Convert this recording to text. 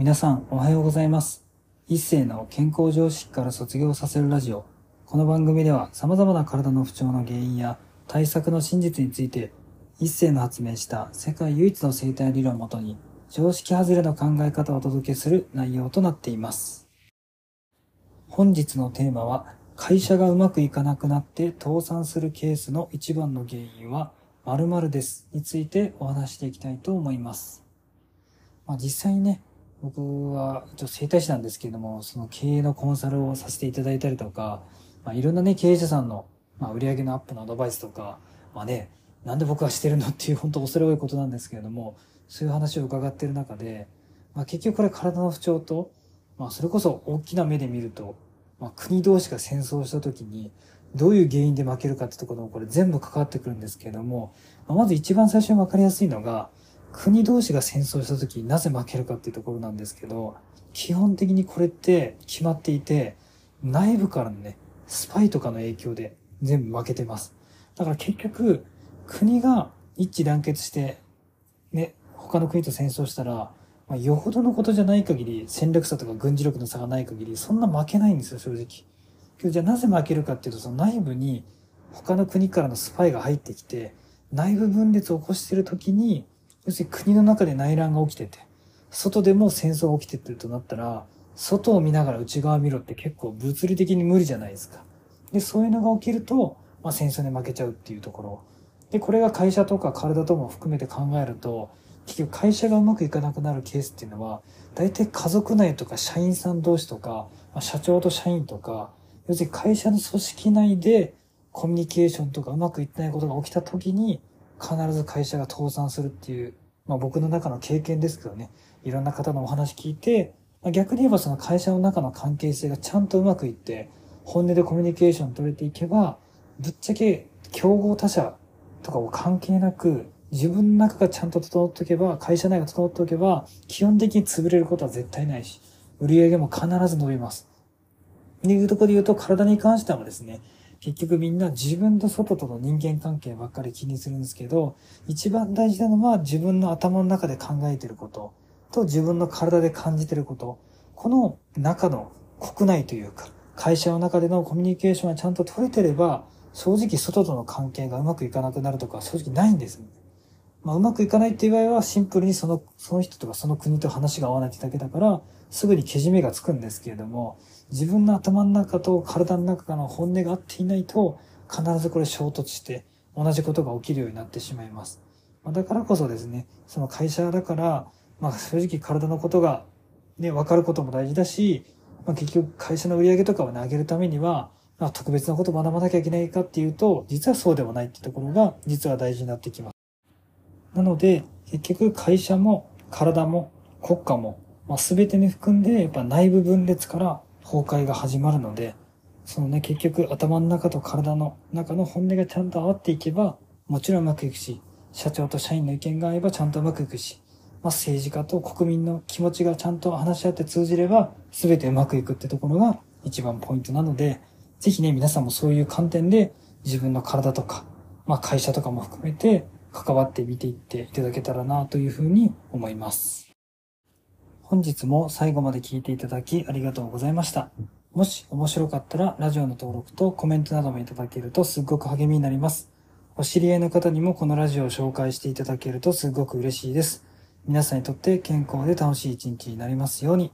皆さんおはようございます。一世の健康常識から卒業させるラジオ。この番組では様々な体の不調の原因や対策の真実について、一世の発明した世界唯一の生態理論をもとに、常識外れの考え方をお届けする内容となっています。本日のテーマは、会社がうまくいかなくなって倒産するケースの一番の原因は〇〇ですについてお話していきたいと思います。まあ、実際にね、僕は一応整体師なんですけれども、その経営のコンサルをさせていただいたりとか、まあ、いろんなね、経営者さんの、まあ、売上のアップのアドバイスとか、まあね、なんで僕はしてるのっていう本当恐れ多いことなんですけれども、そういう話を伺っている中で、まあ、結局これ体の不調と、まあ、それこそ大きな目で見ると、まあ、国同士が戦争した時に、どういう原因で負けるかってところもこれ全部関わってくるんですけれども、まあ、まず一番最初に分かりやすいのが、国同士が戦争した時なぜ負けるかっていうところなんですけど、基本的にこれって決まっていて、内部からのね、スパイとかの影響で全部負けてます。だから結局、国が一致団結して、ね、他の国と戦争したら、まあ、よほどのことじゃない限り、戦略差とか軍事力の差がない限り、そんな負けないんですよ、正直。じゃあなぜ負けるかっていうと、その内部に他の国からのスパイが入ってきて、内部分裂を起こしてる時に、要するに国の中で内乱が起きてて、外でも戦争が起きててるとなったら、外を見ながら内側見ろって結構物理的に無理じゃないですか。で、そういうのが起きると、まあ戦争に負けちゃうっていうところ。で、これが会社とか体とも含めて考えると、結局会社がうまくいかなくなるケースっていうのは、大体家族内とか社員さん同士とか、まあ、社長と社員とか、要するに会社の組織内でコミュニケーションとかうまくいってないことが起きた時に、必ず会社が倒産するっていう、まあ僕の中の経験ですけどね、いろんな方のお話聞いて、まあ、逆に言えばその会社の中の関係性がちゃんとうまくいって、本音でコミュニケーション取れていけば、ぶっちゃけ競合他社とかを関係なく、自分の中がちゃんと整っておけば、会社内が整っておけば、基本的に潰れることは絶対ないし、売り上げも必ず伸びます。っていうところで言うと、体に関してはですね、結局みんな自分と外との人間関係ばっかり気にするんですけど、一番大事なのは自分の頭の中で考えてることと自分の体で感じてること。この中の国内というか、会社の中でのコミュニケーションがちゃんと取れてれば、正直外との関係がうまくいかなくなるとか正直ないんですね。まあ、うまくいかないっていう場合はシンプルにその、その人とかその国と話が合わないってだけだから、すぐにけじめがつくんですけれども、自分の頭の中と体の中の本音が合っていないと、必ずこれ衝突して同じことが起きるようになってしまいます。まあ、だからこそですね、その会社だから、まあ正直体のことがね、分かることも大事だし、まあ、結局会社の売り上げとかを、上げるためには、まあ、特別なことを学ばなきゃいけないかっていうと、実はそうではないってところが、実は大事になってきます。なので、結局会社も体も国家も、まあ、全てに含んで、やっぱ内部分裂から崩壊が始まるので、そのね、結局頭の中と体の中の本音がちゃんと合っていけば、もちろんうまくいくし、社長と社員の意見が合えばちゃんとうまくいくし、まあ、政治家と国民の気持ちがちゃんと話し合って通じれば、全てうまくいくってところが一番ポイントなので、ぜひね、皆さんもそういう観点で自分の体とか、まあ会社とかも含めて関わってみていっていただけたらなというふうに思います。本日も最後まで聞いていただきありがとうございました。もし面白かったらラジオの登録とコメントなどもいただけるとすっごく励みになります。お知り合いの方にもこのラジオを紹介していただけるとすっごく嬉しいです。皆さんにとって健康で楽しい一日になりますように。